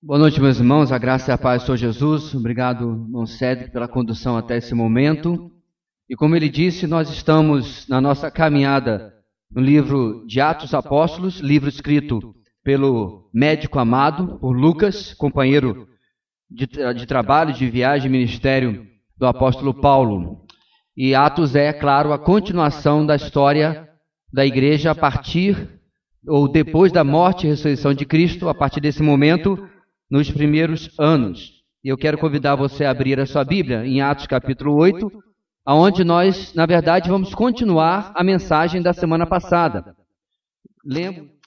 Boa noite, meus irmãos. A graça e a paz do Senhor Jesus. Obrigado, irmão Cédric, pela condução até esse momento. E como ele disse, nós estamos na nossa caminhada no livro de Atos Apóstolos, livro escrito pelo médico amado, por Lucas, companheiro de, de trabalho, de viagem, ministério do apóstolo Paulo. E Atos é, claro, a continuação da história da igreja a partir ou depois da morte e ressurreição de Cristo, a partir desse momento, nos primeiros anos. E eu quero convidar você a abrir a sua Bíblia em Atos capítulo 8, aonde nós, na verdade, vamos continuar a mensagem da semana passada. Lembro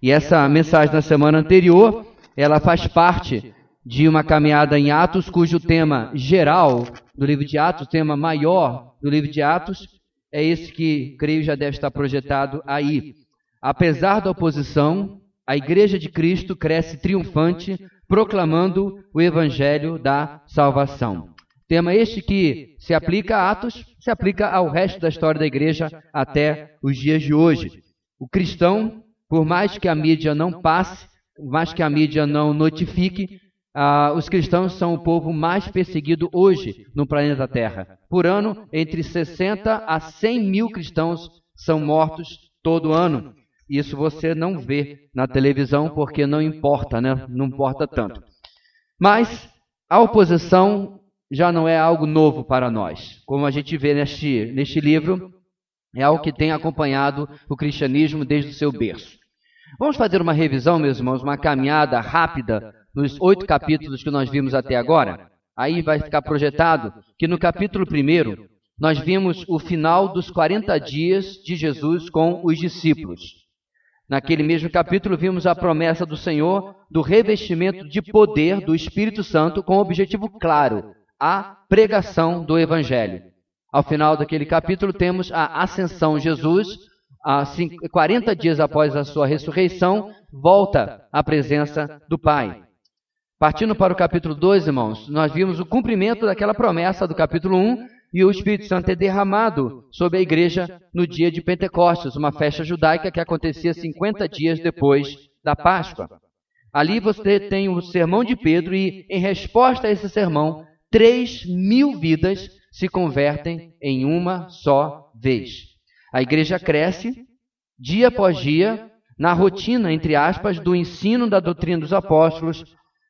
E essa mensagem da semana anterior, ela faz parte de uma caminhada em Atos, cujo tema geral do livro de Atos, o tema maior do livro de Atos, é esse que creio já deve estar projetado aí. Apesar da oposição, a Igreja de Cristo cresce triunfante, proclamando o Evangelho da salvação. Tema este que se aplica a Atos, se aplica ao resto da história da Igreja até os dias de hoje. O cristão, por mais que a mídia não passe, por mais que a mídia não notifique, ah, os cristãos são o povo mais perseguido hoje no planeta Terra. Por ano, entre 60 a 100 mil cristãos são mortos todo ano. Isso você não vê na televisão porque não importa, né? Não importa tanto. Mas a oposição já não é algo novo para nós. Como a gente vê neste, neste livro, é algo que tem acompanhado o cristianismo desde o seu berço. Vamos fazer uma revisão, meus irmãos, uma caminhada rápida nos oito capítulos que nós vimos até agora, aí vai ficar projetado que no capítulo 1 nós vimos o final dos 40 dias de Jesus com os discípulos. Naquele mesmo capítulo vimos a promessa do Senhor do revestimento de poder do Espírito Santo com o objetivo claro, a pregação do Evangelho. Ao final daquele capítulo temos a ascensão de Jesus, 40 dias após a sua ressurreição, volta à presença do Pai. Partindo para o capítulo 2, irmãos, nós vimos o cumprimento daquela promessa do capítulo 1 e o Espírito Santo é derramado sobre a igreja no dia de Pentecostes, uma festa judaica que acontecia 50 dias depois da Páscoa. Ali você tem o sermão de Pedro e, em resposta a esse sermão, 3 mil vidas se convertem em uma só vez. A igreja cresce dia após dia na rotina, entre aspas, do ensino da doutrina dos apóstolos,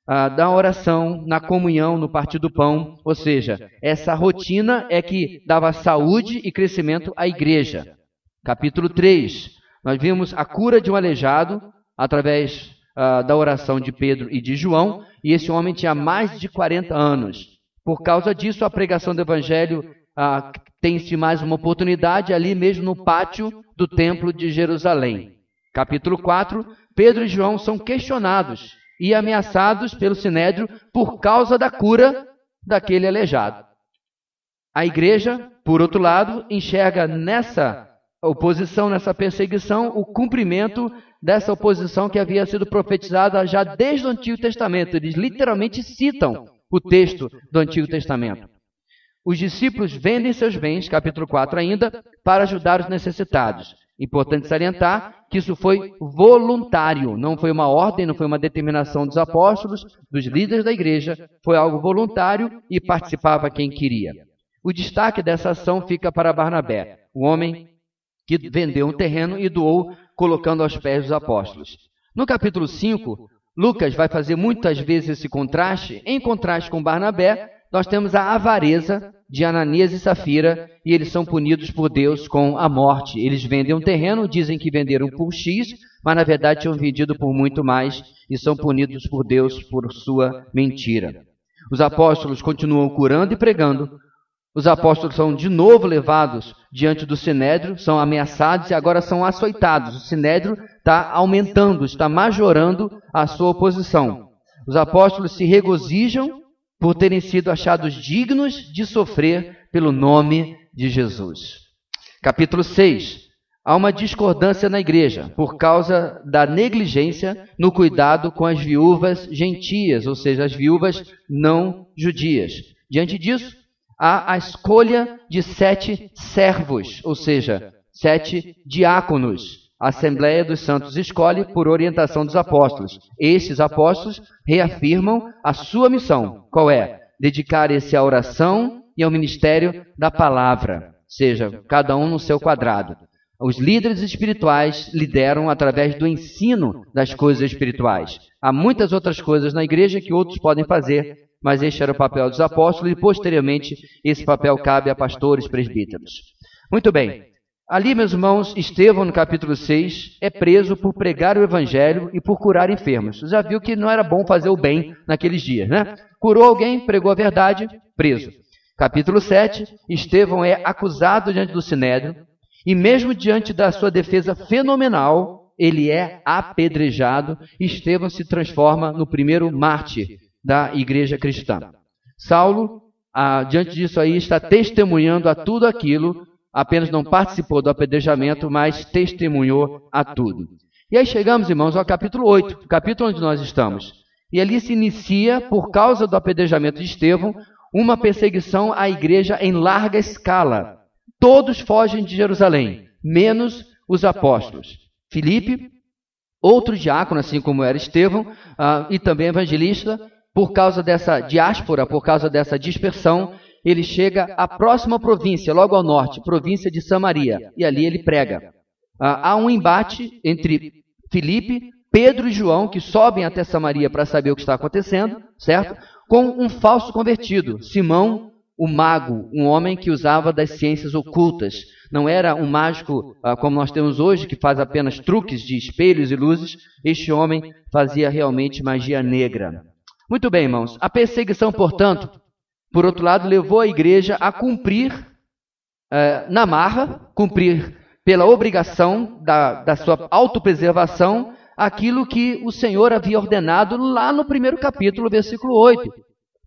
ah, da oração, na comunhão, no partir do pão. Ou seja, essa rotina é que dava saúde e crescimento à igreja. Capítulo 3, nós vimos a cura de um aleijado através ah, da oração de Pedro e de João, e esse homem tinha mais de 40 anos. Por causa disso, a pregação do evangelho ah, tem-se mais uma oportunidade ali mesmo no pátio do templo de Jerusalém. Capítulo 4, Pedro e João são questionados e ameaçados pelo sinédrio por causa da cura daquele aleijado. A igreja, por outro lado, enxerga nessa oposição, nessa perseguição, o cumprimento dessa oposição que havia sido profetizada já desde o Antigo Testamento. Eles literalmente citam o texto do Antigo Testamento. Os discípulos vendem seus bens, capítulo 4 ainda, para ajudar os necessitados. Importante salientar que isso foi voluntário, não foi uma ordem, não foi uma determinação dos apóstolos, dos líderes da igreja, foi algo voluntário e participava quem queria. O destaque dessa ação fica para Barnabé, o homem que vendeu um terreno e doou, colocando aos pés dos apóstolos. No capítulo 5, Lucas vai fazer muitas vezes esse contraste, em contraste com Barnabé, nós temos a avareza de Ananias e Safira e eles são punidos por Deus com a morte. Eles vendem um terreno, dizem que venderam por X, mas na verdade tinham vendido por muito mais e são punidos por Deus por sua mentira. Os apóstolos continuam curando e pregando. Os apóstolos são de novo levados diante do sinédrio, são ameaçados e agora são açoitados. O sinédrio está aumentando, está majorando a sua oposição. Os apóstolos se regozijam por terem sido achados dignos de sofrer pelo nome de Jesus. Capítulo 6. Há uma discordância na igreja por causa da negligência no cuidado com as viúvas gentias, ou seja, as viúvas não judias. Diante disso, há a escolha de sete servos, ou seja, sete diáconos. A Assembleia dos Santos escolhe por orientação dos apóstolos. Estes apóstolos reafirmam a sua missão. Qual é? Dedicar-se à oração e ao ministério da palavra, seja, cada um no seu quadrado. Os líderes espirituais lideram através do ensino das coisas espirituais. Há muitas outras coisas na igreja que outros podem fazer, mas este era o papel dos apóstolos e posteriormente esse papel cabe a pastores, presbíteros. Muito bem. Ali, meus irmãos, Estevão, no capítulo 6, é preso por pregar o evangelho e por curar enfermos. Você já viu que não era bom fazer o bem naqueles dias, né? Curou alguém, pregou a verdade, preso. Capítulo 7, Estevão é acusado diante do Sinédrio e mesmo diante da sua defesa fenomenal, ele é apedrejado. Estevão se transforma no primeiro mártir da igreja cristã. Saulo, ah, diante disso aí, está testemunhando a tudo aquilo apenas não participou do apedrejamento, mas testemunhou a tudo. E aí chegamos, irmãos, ao capítulo 8, o capítulo onde nós estamos. E ali se inicia, por causa do apedrejamento de Estevão, uma perseguição à igreja em larga escala. Todos fogem de Jerusalém, menos os apóstolos. Filipe, outro diácono, assim como era Estevão, uh, e também evangelista, por causa dessa diáspora, por causa dessa dispersão, ele chega à próxima província, logo ao norte, província de Samaria, e ali ele prega. Ah, há um embate entre Filipe, Pedro e João, que sobem até Samaria para saber o que está acontecendo, certo? Com um falso convertido, Simão, o mago, um homem que usava das ciências ocultas. Não era um mágico ah, como nós temos hoje, que faz apenas truques de espelhos e luzes. Este homem fazia realmente magia negra. Muito bem, irmãos. A perseguição, portanto, por outro lado, levou a igreja a cumprir eh, na marra, cumprir pela obrigação da, da sua autopreservação, aquilo que o Senhor havia ordenado lá no primeiro capítulo, versículo 8.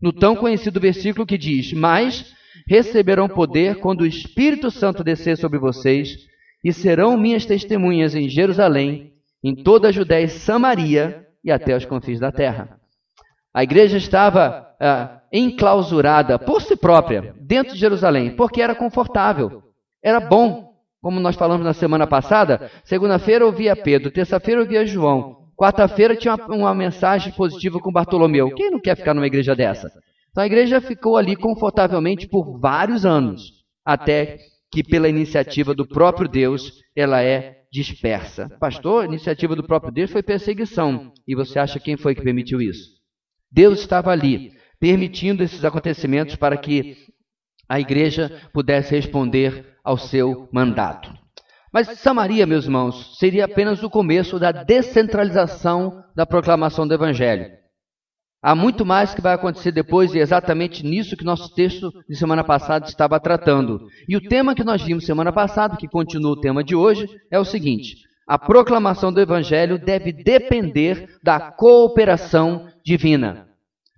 No tão conhecido versículo que diz: Mas receberão poder quando o Espírito Santo descer sobre vocês, e serão minhas testemunhas em Jerusalém, em toda a Judéia e Samaria e até os confins da terra. A igreja estava ah, enclausurada por si própria dentro de Jerusalém, porque era confortável, era bom. Como nós falamos na semana passada, segunda-feira ouvia Pedro, terça-feira ouvia João, quarta-feira tinha uma, mensagem positiva com Bartolomeu. Quem não quer ficar numa igreja dessa? Então a igreja ficou ali confortavelmente por vários anos, até que pela iniciativa do próprio Deus ela é dispersa. Pastor, a iniciativa do próprio Deus foi perseguição. E você acha quem foi que permitiu isso? Deus estava ali permitindo esses acontecimentos para que a igreja pudesse responder ao seu mandato. Mas Samaria, meus irmãos, seria apenas o começo da descentralização da proclamação do Evangelho. Há muito mais que vai acontecer depois, e é exatamente nisso que nosso texto de semana passada estava tratando. E o tema que nós vimos semana passada, que continua o tema de hoje, é o seguinte: a proclamação do Evangelho deve depender da cooperação divina.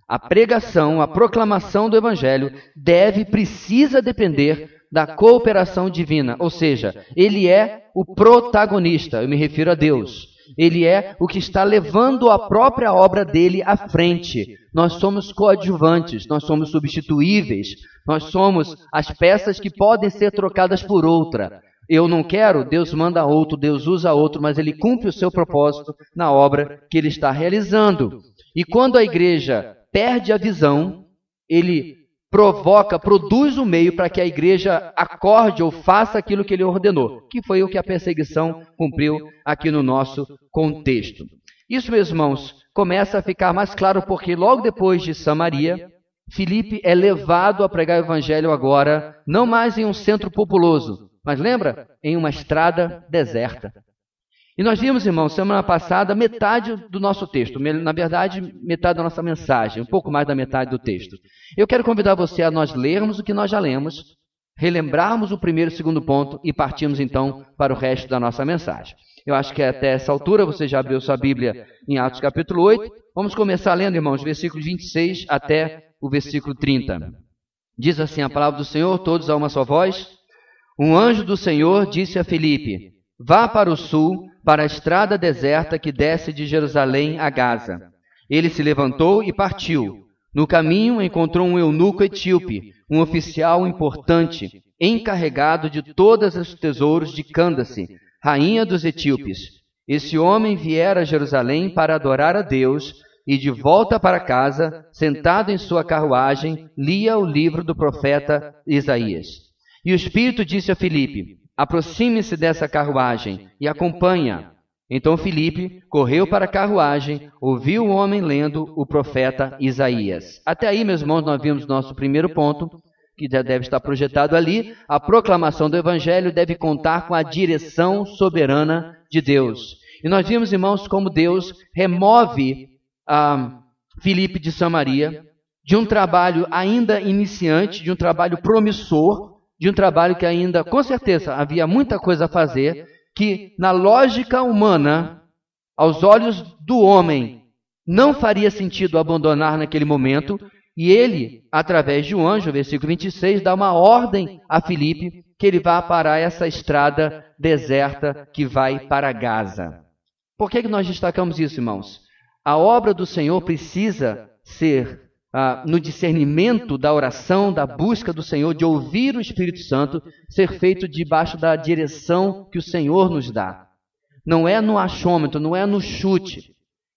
A pregação, a proclamação do Evangelho deve, precisa depender da cooperação divina, ou seja, ele é o protagonista, eu me refiro a Deus. Ele é o que está levando a própria obra dele à frente. Nós somos coadjuvantes, nós somos substituíveis, nós somos as peças que podem ser trocadas por outra. Eu não quero, Deus manda outro, Deus usa outro, mas ele cumpre o seu propósito na obra que ele está realizando. E quando a igreja perde a visão, ele provoca, produz o um meio para que a igreja acorde ou faça aquilo que ele ordenou, que foi o que a perseguição cumpriu aqui no nosso contexto. Isso, meus irmãos, começa a ficar mais claro porque logo depois de Samaria, Filipe é levado a pregar o evangelho agora, não mais em um centro populoso, mas lembra? Em uma estrada deserta. E nós vimos, irmãos, semana passada, metade do nosso texto, na verdade, metade da nossa mensagem, um pouco mais da metade do texto. Eu quero convidar você a nós lermos o que nós já lemos, relembrarmos o primeiro e segundo ponto e partirmos então para o resto da nossa mensagem. Eu acho que até essa altura você já abriu sua Bíblia em Atos capítulo 8. Vamos começar lendo, irmãos, versículo 26 até o versículo 30. Diz assim a palavra do Senhor, todos a uma só voz. Um anjo do Senhor disse a Filipe: Vá para o sul para a estrada deserta que desce de Jerusalém a Gaza. Ele se levantou e partiu. No caminho encontrou um eunuco etíope, um oficial importante, encarregado de todos os tesouros de Candace, rainha dos etíopes. Esse homem viera a Jerusalém para adorar a Deus e de volta para casa, sentado em sua carruagem, lia o livro do profeta Isaías. E o Espírito disse a Filipe: Aproxime-se dessa carruagem e acompanha. Então Filipe correu para a carruagem, ouviu o homem lendo o profeta Isaías. Até aí, meus irmãos, nós vimos nosso primeiro ponto, que já deve estar projetado ali. A proclamação do Evangelho deve contar com a direção soberana de Deus. E nós vimos, irmãos, como Deus remove a Filipe de Samaria de um trabalho ainda iniciante, de um trabalho promissor, de um trabalho que ainda, com certeza, havia muita coisa a fazer, que na lógica humana, aos olhos do homem, não faria sentido abandonar naquele momento, e ele, através de um anjo, versículo 26, dá uma ordem a Filipe que ele vá parar essa estrada deserta que vai para Gaza. Por que, que nós destacamos isso, irmãos? A obra do Senhor precisa ser ah, no discernimento da oração, da busca do Senhor, de ouvir o Espírito Santo, ser feito debaixo da direção que o Senhor nos dá. Não é no achômetro, não é no chute.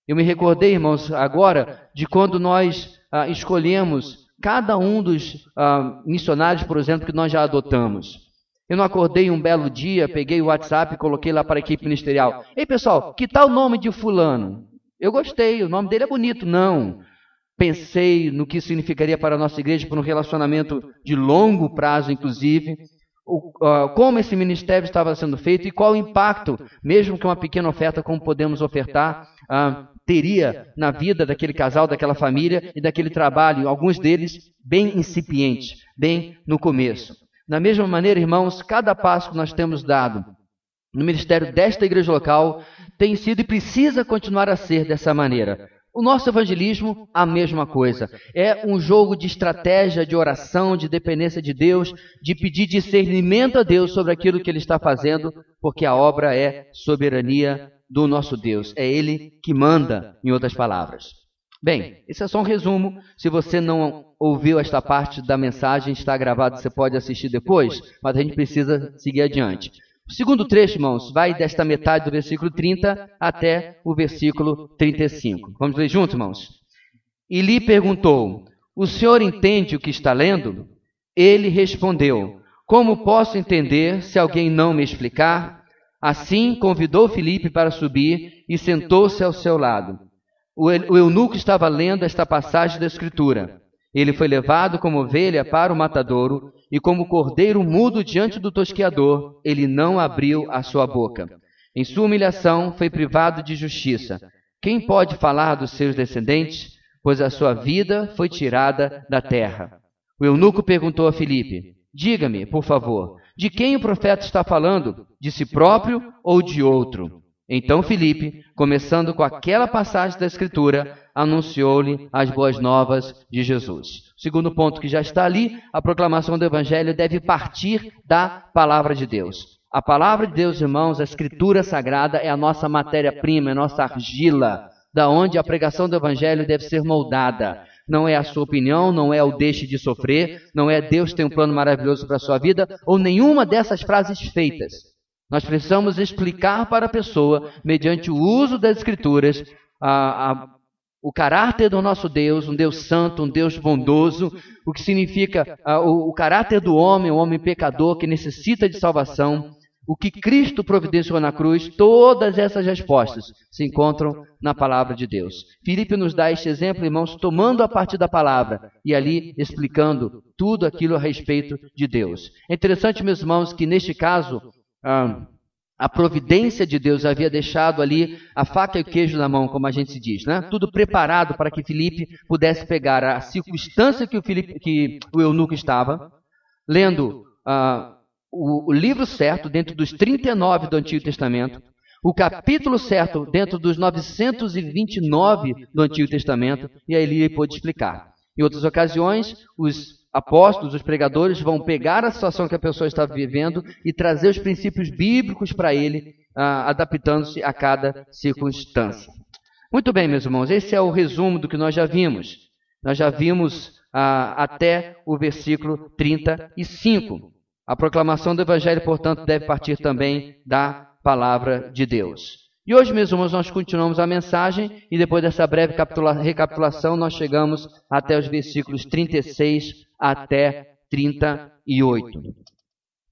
Eu me recordei, irmãos, agora de quando nós ah, escolhemos cada um dos ah, missionários, por exemplo, que nós já adotamos. Eu não acordei um belo dia, peguei o WhatsApp e coloquei lá para a equipe ministerial. Ei, pessoal, que tal o nome de fulano? Eu gostei, o nome dele é bonito. Não. Pensei no que significaria para a nossa igreja, para um relacionamento de longo prazo, inclusive, uh, como esse ministério estava sendo feito e qual o impacto, mesmo que uma pequena oferta, como podemos ofertar, uh, teria na vida daquele casal, daquela família e daquele trabalho, alguns deles bem incipientes, bem no começo. Da mesma maneira, irmãos, cada passo que nós temos dado no ministério desta igreja local tem sido e precisa continuar a ser dessa maneira. O nosso evangelismo, a mesma coisa. É um jogo de estratégia, de oração, de dependência de Deus, de pedir discernimento a Deus sobre aquilo que Ele está fazendo, porque a obra é soberania do nosso Deus. É Ele que manda, em outras palavras. Bem, esse é só um resumo. Se você não ouviu esta parte da mensagem, está gravado, você pode assistir depois, mas a gente precisa seguir adiante. O segundo trecho, irmãos, vai desta metade do versículo 30 até o versículo 35. Vamos ler juntos, irmãos? E lhe perguntou: O senhor entende o que está lendo? Ele respondeu: Como posso entender se alguém não me explicar? Assim convidou Filipe para subir e sentou-se ao seu lado. O eunuco estava lendo esta passagem da Escritura. Ele foi levado como ovelha para o matadouro, e como cordeiro mudo diante do tosqueador, ele não abriu a sua boca. Em sua humilhação foi privado de justiça. Quem pode falar dos seus descendentes? Pois a sua vida foi tirada da terra. O eunuco perguntou a Filipe: Diga-me, por favor, de quem o profeta está falando? De si próprio ou de outro? Então Filipe, começando com aquela passagem da Escritura, anunciou-lhe as boas novas de Jesus. Segundo ponto que já está ali, a proclamação do Evangelho deve partir da palavra de Deus. A palavra de Deus, irmãos, a Escritura Sagrada é a nossa matéria-prima, é a nossa argila, da onde a pregação do Evangelho deve ser moldada. Não é a sua opinião, não é o deixe de sofrer, não é Deus tem um plano maravilhoso para a sua vida, ou nenhuma dessas frases feitas. Nós precisamos explicar para a pessoa, mediante o uso das Escrituras, a, a o caráter do nosso Deus, um Deus santo, um Deus bondoso, o que significa uh, o, o, caráter do homem, o homem pecador que necessita de salvação, o que Cristo providenciou na cruz, todas essas respostas se encontram na palavra de Deus. Filipe nos dá este exemplo, irmãos, tomando a partir da palavra e ali explicando tudo aquilo a respeito de Deus. É interessante, meus irmãos, que neste caso. Uh, a providência de Deus havia deixado ali a faca e o queijo na mão, como a gente se diz, né? Tudo preparado para que Filipe pudesse pegar a circunstância que o, Filipe, que o eunuco estava, lendo uh, o, o livro certo dentro dos 39 do Antigo Testamento, o capítulo certo dentro dos 929 do Antigo Testamento, e aí ele pôde explicar. Em outras ocasiões, os apóstolos, os pregadores, vão pegar a situação que a pessoa está vivendo e trazer os princípios bíblicos para ele, ah, adaptando-se a cada circunstância. Muito bem, meus irmãos, esse é o resumo do que nós já vimos. Nós já vimos ah, até o versículo 35. A proclamação do Evangelho, portanto, deve partir também da palavra de Deus. E hoje, meus irmãos, nós continuamos a mensagem e depois dessa breve recapitulação, nós chegamos até os versículos 36 até 38.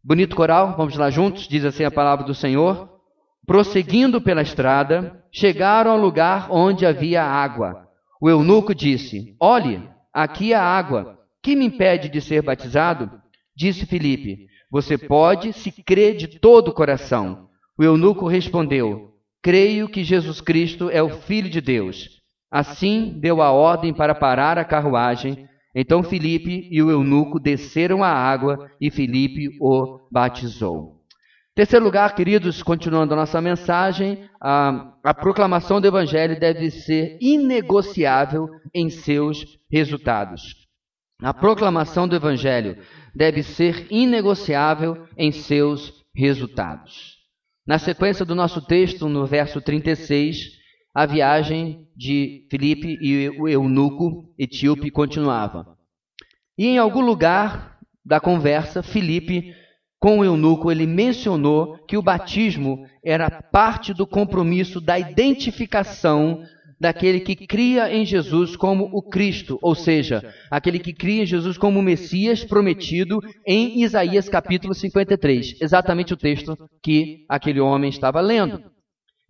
Bonito coral, vamos lá juntos, diz assim a palavra do Senhor. Prosseguindo pela estrada, chegaram ao lugar onde havia água. O eunuco disse: Olhe, aqui há água. Que me impede de ser batizado? Disse Filipe: Você pode, se crê de todo o coração. O eunuco respondeu: Creio que Jesus Cristo é o Filho de Deus. Assim deu a ordem para parar a carruagem. Então Filipe e o eunuco desceram à água e Filipe o batizou. Terceiro lugar, queridos, continuando a nossa mensagem, a, a proclamação do Evangelho deve ser inegociável em seus resultados. A proclamação do Evangelho deve ser inegociável em seus resultados. Na sequência do nosso texto, no verso 36, a viagem de Filipe e o eunuco etíope continuava. E em algum lugar da conversa, Filipe, com o eunuco, ele mencionou que o batismo era parte do compromisso da identificação daquele que cria em Jesus como o Cristo, ou seja, aquele que cria em Jesus como o Messias prometido em Isaías capítulo 53, exatamente o texto que aquele homem estava lendo.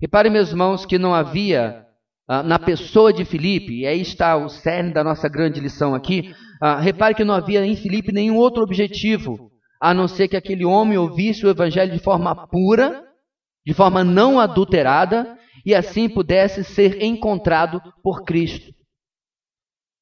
Repare, meus irmãos, que não havia ah, na pessoa de Filipe, e aí está o cerne da nossa grande lição aqui, ah, repare que não havia em Filipe nenhum outro objetivo, a não ser que aquele homem ouvisse o evangelho de forma pura, de forma não adulterada, e assim pudesse ser encontrado por Cristo.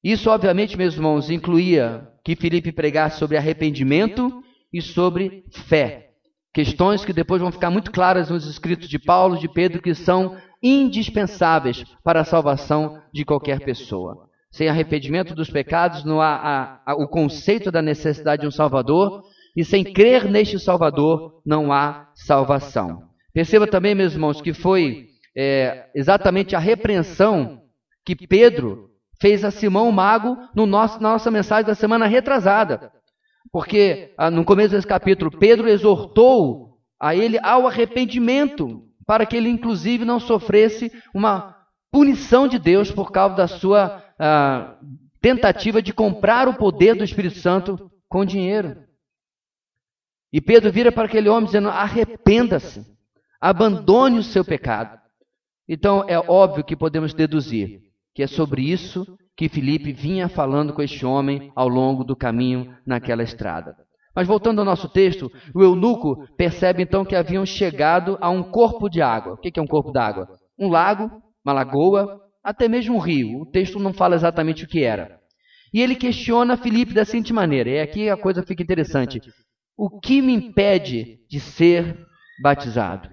Isso, obviamente, meus irmãos, incluía que Filipe pregasse sobre arrependimento e sobre fé. Questões que depois vão ficar muito claras nos escritos de Paulo, de Pedro, que são indispensáveis para a salvação de qualquer pessoa. Sem arrependimento dos pecados, não há o conceito da necessidade de um Salvador, e sem crer neste Salvador, não há salvação. Perceba também, meus irmãos, que foi é, exatamente a repreensão que Pedro fez a Simão Mago no nosso, na nossa mensagem da semana retrasada. Porque ah, no começo desse capítulo, Pedro exortou a ele ao arrependimento, para que ele, inclusive, não sofresse uma punição de Deus por causa da sua ah, tentativa de comprar o poder do Espírito Santo com dinheiro. E Pedro vira para aquele homem dizendo: arrependa-se, abandone o seu pecado. Então é óbvio que podemos deduzir que é sobre isso que Filipe vinha falando com este homem ao longo do caminho naquela estrada. Mas voltando ao nosso texto, o eunuco percebe então que haviam chegado a um corpo de água. O que é um corpo d'água? Um lago, uma lagoa, até mesmo um rio. O texto não fala exatamente o que era. E ele questiona Filipe da seguinte maneira, e aqui a coisa fica interessante: O que me impede de ser batizado?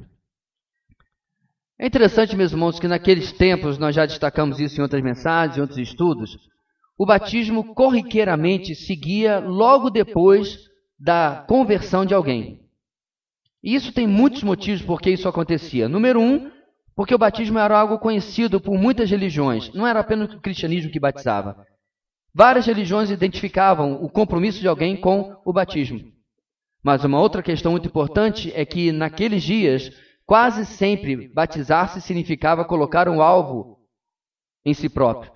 É interessante, meus irmãos, que naqueles tempos, nós já destacamos isso em outras mensagens, em outros estudos, o batismo corriqueiramente seguia logo depois da conversão de alguém. E isso tem muitos motivos por que isso acontecia. Número um, porque o batismo era algo conhecido por muitas religiões, não era apenas o cristianismo que batizava. Várias religiões identificavam o compromisso de alguém com o batismo. Mas uma outra questão muito importante é que naqueles dias Quase sempre, batizar-se significava colocar um alvo em si próprio.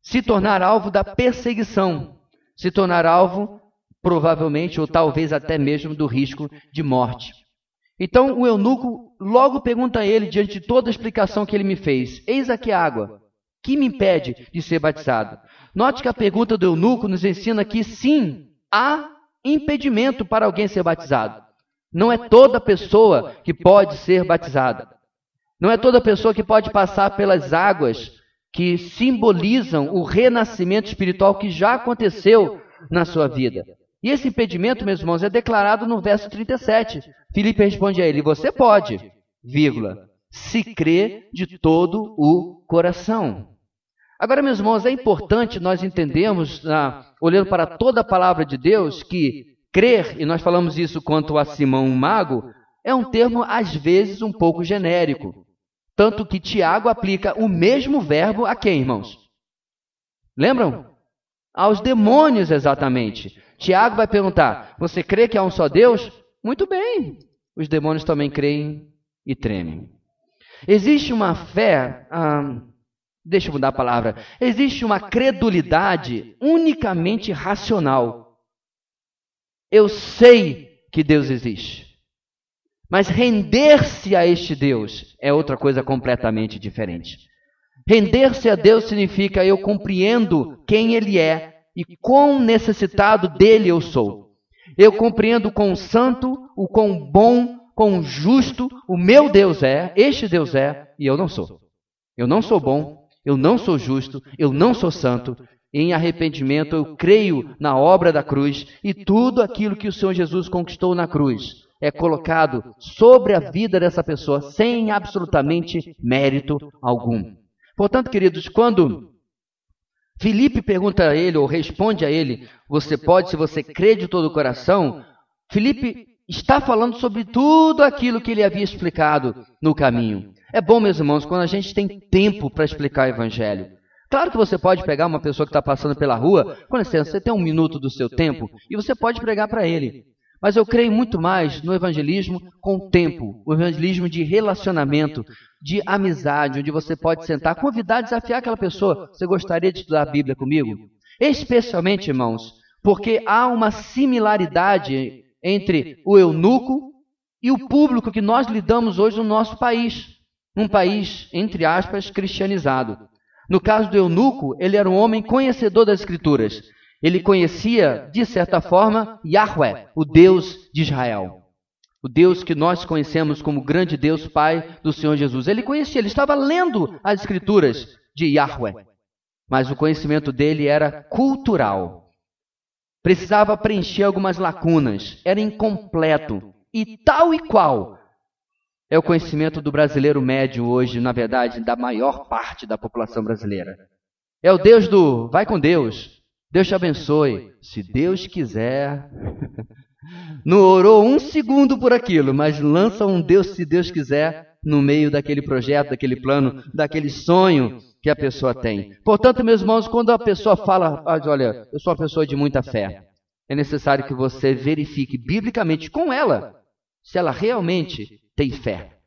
Se tornar alvo da perseguição. Se tornar alvo, provavelmente, ou talvez até mesmo, do risco de morte. Então o eunuco logo pergunta a ele, diante de toda a explicação que ele me fez: Eis aqui a água. Que me impede de ser batizado? Note que a pergunta do eunuco nos ensina que sim, há impedimento para alguém ser batizado. Não é toda pessoa que pode ser batizada. Não é toda pessoa que pode passar pelas águas que simbolizam o renascimento espiritual que já aconteceu na sua vida. E esse impedimento, meus irmãos, é declarado no verso 37. Filipe responde a ele: Você pode, vírgula, se crê de todo o coração. Agora, meus irmãos, é importante nós entendermos, ah, olhando para toda a palavra de Deus, que Crer, e nós falamos isso quanto a Simão Mago, é um termo às vezes um pouco genérico. Tanto que Tiago aplica o mesmo verbo a quem, irmãos? Lembram? Aos demônios, exatamente. Tiago vai perguntar: Você crê que há um só Deus? Muito bem. Os demônios também creem e tremem. Existe uma fé. Ah, deixa eu mudar a palavra. Existe uma credulidade unicamente racional. Eu sei que Deus existe. Mas render-se a este Deus é outra coisa completamente diferente. Render-se a Deus significa eu compreendo quem Ele é e quão necessitado dele eu sou. Eu compreendo quão santo, o quão bom, quão justo o meu Deus é, este Deus é, e eu não sou. Eu não sou bom, eu não sou justo, eu não sou santo. Em arrependimento eu creio na obra da cruz e tudo aquilo que o Senhor Jesus conquistou na cruz é colocado sobre a vida dessa pessoa sem absolutamente mérito algum. Portanto, queridos, quando Felipe pergunta a ele, ou responde a ele: Você pode, se você crê de todo o coração? Felipe está falando sobre tudo aquilo que ele havia explicado no caminho. É bom, meus irmãos, quando a gente tem tempo para explicar o evangelho. Claro que você pode pegar uma pessoa que está passando pela rua, com licença, você tem um minuto do seu tempo e você pode pregar para ele. Mas eu creio muito mais no evangelismo com tempo, o evangelismo de relacionamento, de amizade, onde você pode sentar, convidar, desafiar aquela pessoa. Você gostaria de estudar a Bíblia comigo? Especialmente, irmãos, porque há uma similaridade entre o eunuco e o público que nós lidamos hoje no nosso país. Um país, entre aspas, cristianizado. No caso do eunuco, ele era um homem conhecedor das Escrituras. Ele conhecia, de certa forma, Yahweh, o Deus de Israel. O Deus que nós conhecemos como grande Deus Pai do Senhor Jesus. Ele conhecia, ele estava lendo as Escrituras de Yahweh. Mas o conhecimento dele era cultural. Precisava preencher algumas lacunas. Era incompleto. E tal e qual é o conhecimento do brasileiro médio hoje, na verdade, da maior parte da população brasileira. É o Deus do vai com Deus, Deus te abençoe. Se Deus quiser. Não orou um segundo por aquilo, mas lança um Deus, se Deus quiser, no meio daquele projeto, daquele plano, daquele sonho que a pessoa tem. Portanto, meus irmãos, quando a pessoa fala, olha, eu sou uma pessoa de muita fé, é necessário que você verifique biblicamente com ela se ela realmente tem fé.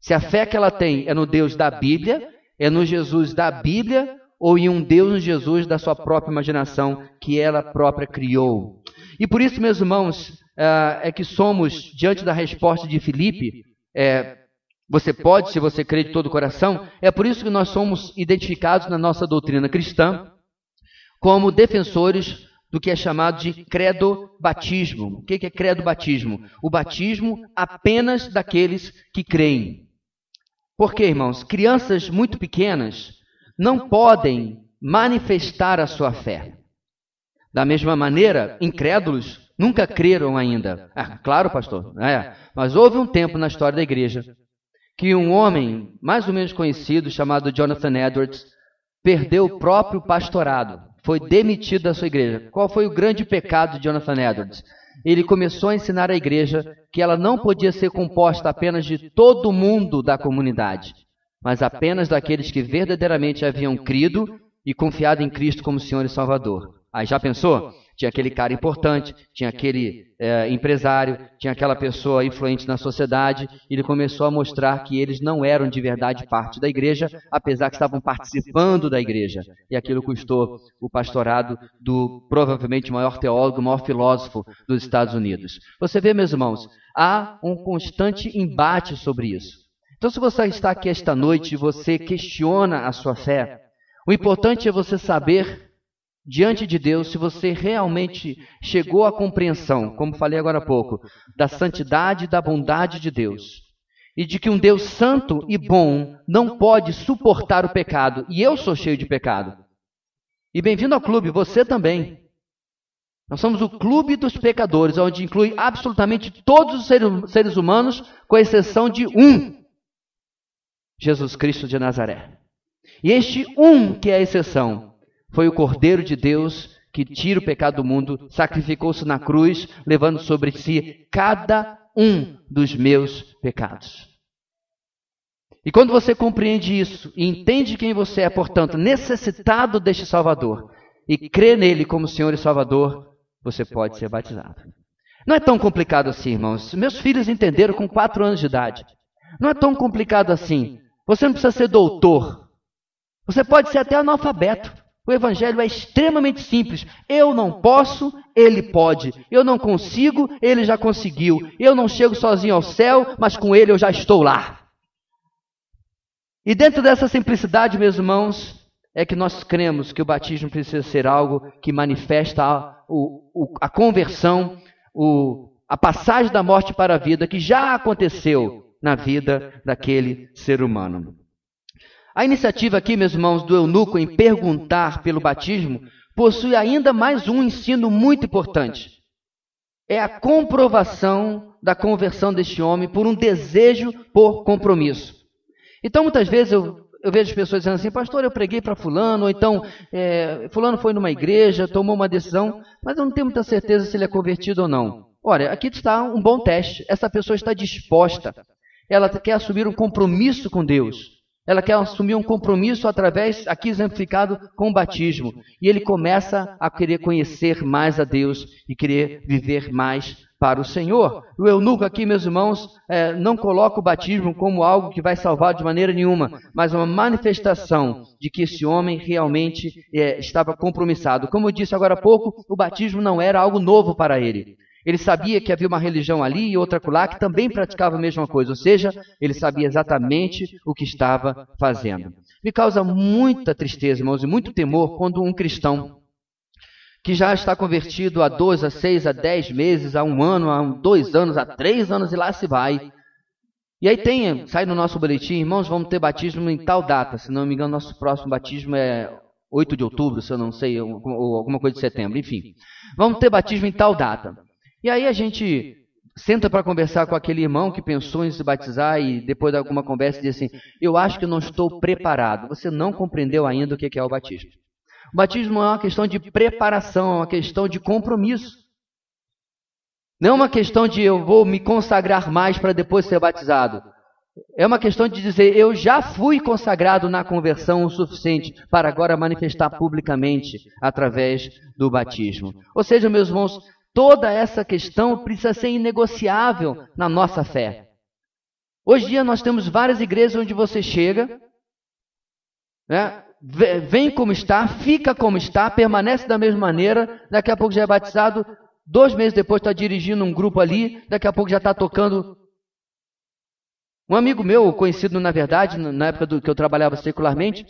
Se a fé que ela tem é no Deus da Bíblia, é no Jesus da Bíblia ou em um Deus Jesus da sua própria imaginação que ela própria criou. E por isso, meus irmãos, é, é que somos, diante da resposta de Filipe, é, você pode, se você crê de todo o coração, é por isso que nós somos identificados na nossa doutrina cristã como defensores do que é chamado de credo batismo. O que é credo batismo? O batismo apenas daqueles que creem. Por quê, irmãos? Crianças muito pequenas não podem manifestar a sua fé. Da mesma maneira, incrédulos nunca creram ainda. Ah, claro, pastor, é. Mas houve um tempo na história da igreja que um homem mais ou menos conhecido, chamado Jonathan Edwards, perdeu o próprio pastorado, foi demitido da sua igreja. Qual foi o grande pecado de Jonathan Edwards? Ele começou a ensinar à igreja que ela não podia ser composta apenas de todo mundo da comunidade, mas apenas daqueles que verdadeiramente haviam crido e confiado em Cristo como Senhor e Salvador. Aí já pensou? Tinha aquele cara importante, tinha aquele é, empresário, tinha aquela pessoa influente na sociedade. E ele começou a mostrar que eles não eram de verdade parte da igreja, apesar que estavam participando da igreja. E aquilo custou o pastorado do provavelmente maior teólogo, maior filósofo dos Estados Unidos. Você vê, meus irmãos, há um constante embate sobre isso. Então, se você está aqui esta noite e você questiona a sua fé, o importante é você saber, diante de Deus, se você realmente chegou à compreensão, como falei agora há pouco, da santidade e da bondade de Deus. E de que um Deus santo e bom não pode suportar o pecado. E eu sou cheio de pecado. E bem-vindo ao clube, você também. Nós somos o clube dos pecadores, onde inclui absolutamente todos os seres humanos, com exceção de um, Jesus Cristo de Nazaré. E este um que é a exceção foi o Cordeiro de Deus que tira o pecado do mundo, sacrificou-se na cruz, levando sobre si cada um dos meus pecados. E quando você compreende isso e entende quem você é, portanto, necessitado deste Salvador, e crê nele como Senhor e Salvador, você pode ser batizado. Não é tão complicado assim, irmãos. Meus filhos entenderam com quatro anos de idade. Não é tão complicado assim. Você não precisa ser doutor. Você pode ser até analfabeto. O evangelho é extremamente simples. Eu não posso, ele pode. Eu não consigo, ele já conseguiu. Eu não chego sozinho ao céu, mas com ele eu já estou lá. E dentro dessa simplicidade, meus irmãos, é que nós cremos que o batismo precisa ser algo que manifesta a, o, a conversão, o, a passagem da morte para a vida, que já aconteceu na vida daquele ser humano. A iniciativa aqui, meus irmãos, do eunuco em perguntar pelo batismo possui ainda mais um ensino muito importante. É a comprovação da conversão deste homem por um desejo por compromisso. Então, muitas vezes eu, eu vejo as pessoas dizendo assim, pastor, eu preguei para fulano, ou então é, fulano foi numa igreja, tomou uma decisão, mas eu não tenho muita certeza se ele é convertido ou não. Olha, aqui está um bom teste. Essa pessoa está disposta. Ela quer assumir um compromisso com Deus. Ela quer assumir um compromisso através, aqui exemplificado, com o batismo. E ele começa a querer conhecer mais a Deus e querer viver mais para o Senhor. O eunuco aqui, meus irmãos, é, não coloca o batismo como algo que vai salvar de maneira nenhuma, mas uma manifestação de que esse homem realmente é, estava compromissado. Como eu disse agora há pouco, o batismo não era algo novo para ele. Ele sabia que havia uma religião ali e outra lá que também praticava a mesma coisa, ou seja, ele sabia exatamente o que estava fazendo. Me causa muita tristeza, irmãos, e muito temor quando um cristão que já está convertido há dois, a seis, a dez meses, há um ano, há dois anos, há três anos e lá se vai. E aí tem, sai no nosso boletim, irmãos, vamos ter batismo em tal data. Se não me engano, nosso próximo batismo é 8 de outubro, se eu não sei, ou alguma coisa de setembro, enfim. Vamos ter batismo em tal data. E aí a gente senta para conversar com aquele irmão que pensou em se batizar e depois de alguma conversa diz assim: Eu acho que não estou preparado. Você não compreendeu ainda o que é o batismo. O batismo é uma questão de preparação, é uma questão de compromisso. Não é uma questão de eu vou me consagrar mais para depois ser batizado. É uma questão de dizer, eu já fui consagrado na conversão o suficiente para agora manifestar publicamente através do batismo. Ou seja, meus irmãos, Toda essa questão precisa ser inegociável na nossa fé. Hoje em dia nós temos várias igrejas onde você chega, né, vem como está, fica como está, permanece da mesma maneira, daqui a pouco já é batizado, dois meses depois está dirigindo um grupo ali, daqui a pouco já está tocando. Um amigo meu, conhecido na verdade, na época do, que eu trabalhava secularmente,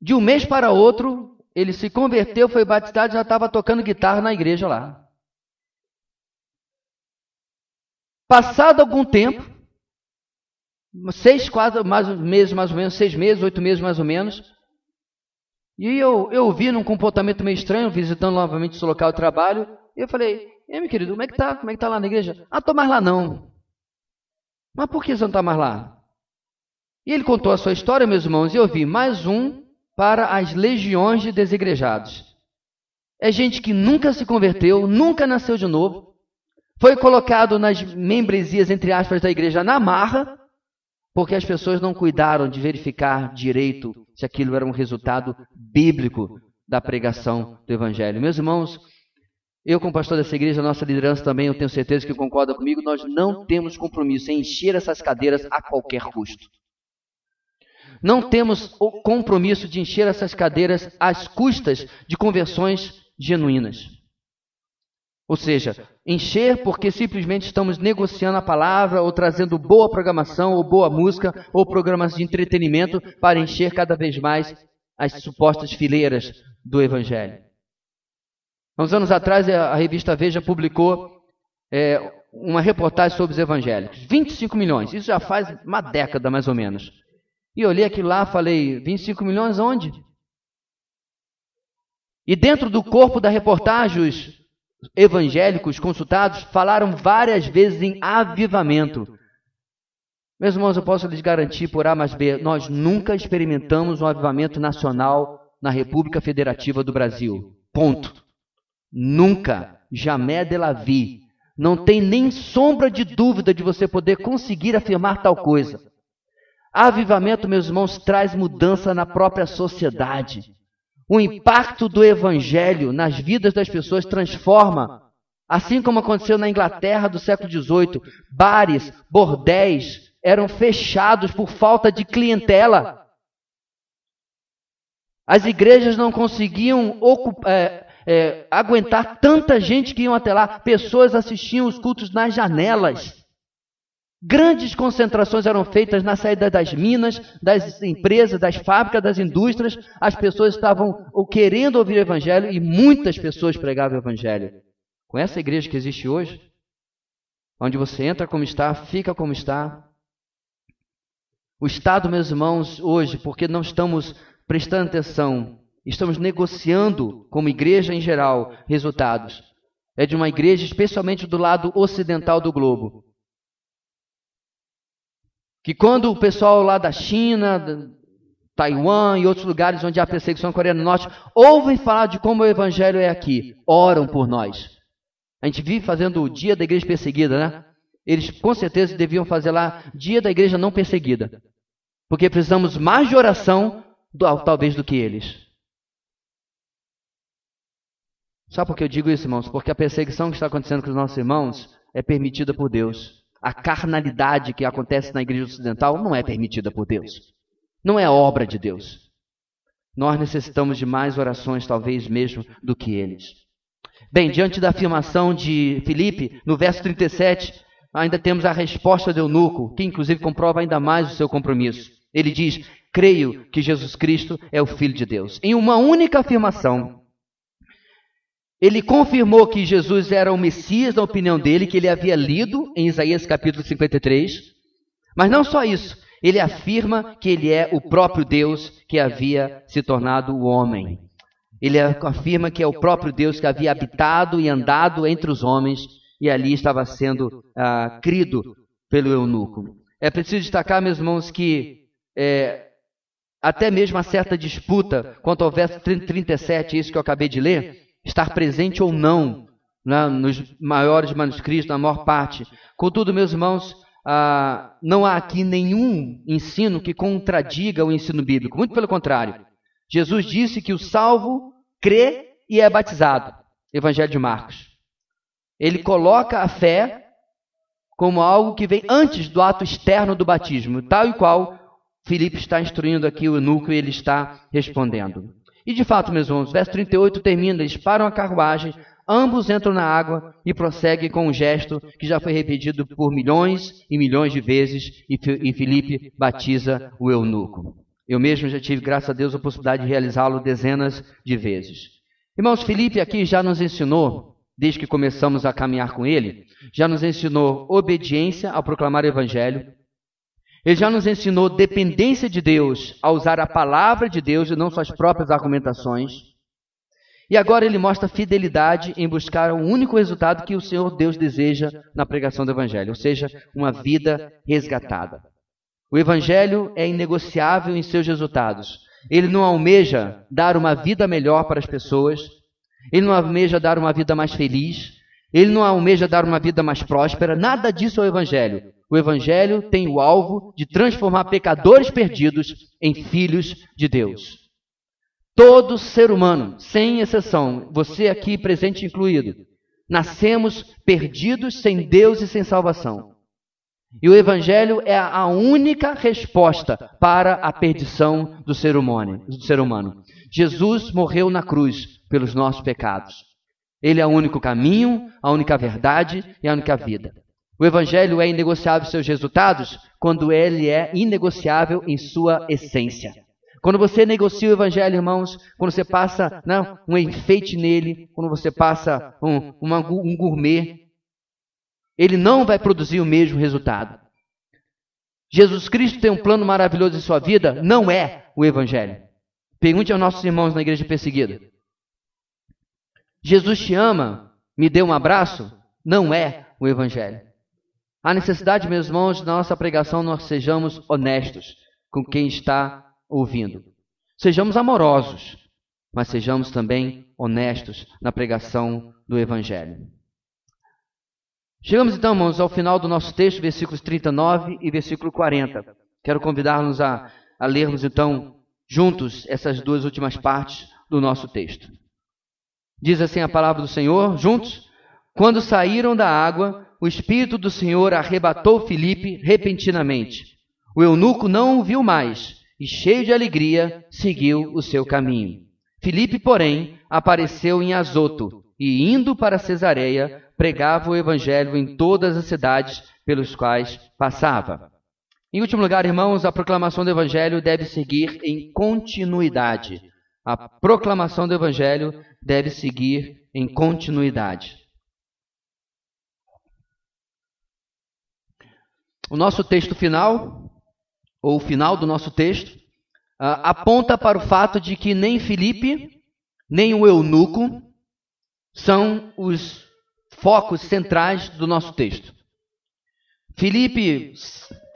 de um mês para outro, ele se converteu, foi batizado, já estava tocando guitarra na igreja lá. Passado algum tempo, seis, quatro mais, meses mais ou menos, seis meses, oito meses mais ou menos, e eu, eu vi num comportamento meio estranho, visitando novamente esse local de trabalho, e eu falei, e meu querido, como é que tá? Como é que tá lá na igreja? Ah, tô mais lá não. Mas por que você não está mais lá? E ele contou a sua história, meus irmãos, e eu vi mais um para as legiões de desigrejados. É gente que nunca se converteu, nunca nasceu de novo, foi colocado nas membresias, entre aspas, da igreja na marra, porque as pessoas não cuidaram de verificar direito se aquilo era um resultado bíblico da pregação do Evangelho. Meus irmãos, eu, como pastor dessa igreja, nossa liderança também, eu tenho certeza que concorda comigo, nós não temos compromisso em encher essas cadeiras a qualquer custo. Não temos o compromisso de encher essas cadeiras às custas de conversões genuínas. Ou seja, encher porque simplesmente estamos negociando a palavra ou trazendo boa programação ou boa música ou programas de entretenimento para encher cada vez mais as supostas fileiras do Evangelho. Há uns anos atrás, a revista Veja publicou é, uma reportagem sobre os evangélicos. 25 milhões, isso já faz uma década mais ou menos. E olhei aquilo lá falei, 25 milhões onde? E dentro do corpo da reportagem, os evangélicos consultados falaram várias vezes em avivamento. Meus irmãos, eu posso lhes garantir por A mais B, nós nunca experimentamos um avivamento nacional na República Federativa do Brasil. Ponto. Nunca. Jamais de la vie. Não tem nem sombra de dúvida de você poder conseguir afirmar tal coisa. Avivamento, meus irmãos, traz mudança na própria sociedade. O impacto do evangelho nas vidas das pessoas transforma. Assim como aconteceu na Inglaterra do século XVIII, bares, bordéis eram fechados por falta de clientela. As igrejas não conseguiam ocupar, é, é, aguentar tanta gente que iam até lá. Pessoas assistiam os cultos nas janelas. Grandes concentrações eram feitas na saída das minas, das empresas, das fábricas, das indústrias. As pessoas estavam querendo ouvir o Evangelho e muitas pessoas pregavam o Evangelho. Com essa igreja que existe hoje, onde você entra como está, fica como está. O Estado, meus irmãos, hoje, porque não estamos prestando atenção estamos negociando como igreja em geral resultados. É de uma igreja, especialmente do lado ocidental do globo. Que quando o pessoal lá da China, Taiwan e outros lugares onde há perseguição Coreia do Norte ouvem falar de como o evangelho é aqui, oram por nós. A gente vive fazendo o dia da igreja perseguida, né? Eles com certeza deviam fazer lá dia da igreja não perseguida. Porque precisamos mais de oração, talvez, do que eles. Sabe por que eu digo isso, irmãos? Porque a perseguição que está acontecendo com os nossos irmãos é permitida por Deus. A carnalidade que acontece na igreja ocidental não é permitida por Deus. Não é obra de Deus. Nós necessitamos de mais orações, talvez mesmo, do que eles. Bem, diante da afirmação de Filipe, no verso 37, ainda temos a resposta do eunuco, que inclusive comprova ainda mais o seu compromisso. Ele diz: Creio que Jesus Cristo é o Filho de Deus. Em uma única afirmação, ele confirmou que Jesus era o Messias, na opinião dele, que ele havia lido em Isaías capítulo 53. Mas não só isso, ele afirma que ele é o próprio Deus que havia se tornado o homem. Ele afirma que é o próprio Deus que havia habitado e andado entre os homens e ali estava sendo ah, crido pelo eunuco. É preciso destacar, meus irmãos, que é, até mesmo uma certa disputa quanto ao verso 37, isso que eu acabei de ler, estar presente ou não né, nos maiores manuscritos, na maior parte. Contudo, meus irmãos, ah, não há aqui nenhum ensino que contradiga o ensino bíblico. Muito pelo contrário. Jesus disse que o salvo crê e é batizado. Evangelho de Marcos. Ele coloca a fé como algo que vem antes do ato externo do batismo, tal e qual Filipe está instruindo aqui o eunuco e ele está respondendo. E de fato, meus irmãos, verso 38 termina: eles param a carruagem, ambos entram na água e prosseguem com um gesto que já foi repetido por milhões e milhões de vezes, e Filipe batiza o eunuco. Eu mesmo já tive, graças a Deus, a possibilidade de realizá-lo dezenas de vezes. Irmãos, Filipe aqui já nos ensinou, desde que começamos a caminhar com ele, já nos ensinou obediência ao proclamar o evangelho, ele já nos ensinou dependência de Deus a usar a palavra de Deus e não suas próprias argumentações. E agora ele mostra fidelidade em buscar o único resultado que o Senhor Deus deseja na pregação do Evangelho, ou seja, uma vida resgatada. O Evangelho é inegociável em seus resultados. Ele não almeja dar uma vida melhor para as pessoas, ele não almeja dar uma vida mais feliz, ele não almeja dar uma vida mais próspera, nada disso é o Evangelho. O Evangelho tem o alvo de transformar pecadores perdidos em filhos de Deus. Todo ser humano, sem exceção, você aqui presente incluído, nascemos perdidos sem Deus e sem salvação. E o Evangelho é a única resposta para a perdição do ser humano. Do ser humano. Jesus morreu na cruz pelos nossos pecados. Ele é o único caminho, a única verdade e a única vida. O Evangelho é inegociável em seus resultados quando ele é inegociável em sua essência. Quando você negocia o Evangelho, irmãos, quando você passa não, um enfeite nele, quando você passa um, uma, um gourmet, ele não vai produzir o mesmo resultado. Jesus Cristo tem um plano maravilhoso em sua vida? Não é o Evangelho. Pergunte aos nossos irmãos na igreja perseguida. Jesus te ama, me dê um abraço? Não é o Evangelho. Há necessidade, meus irmãos, na nossa pregação nós sejamos honestos com quem está ouvindo. Sejamos amorosos, mas sejamos também honestos na pregação do Evangelho. Chegamos então, irmãos, ao final do nosso texto, versículos 39 e versículo 40. Quero convidar-nos a, a lermos então juntos essas duas últimas partes do nosso texto. Diz assim a palavra do Senhor, juntos: Quando saíram da água, o Espírito do Senhor arrebatou Filipe repentinamente. O eunuco não o viu mais e, cheio de alegria, seguiu o seu caminho. Filipe, porém, apareceu em Azoto e, indo para Cesareia, pregava o evangelho em todas as cidades pelos quais passava. Em último lugar, irmãos, a proclamação do evangelho deve seguir em continuidade. A proclamação do evangelho deve seguir em continuidade. O nosso texto final, ou o final do nosso texto, uh, aponta para o fato de que nem Filipe, nem o eunuco são os focos centrais do nosso texto. Filipe,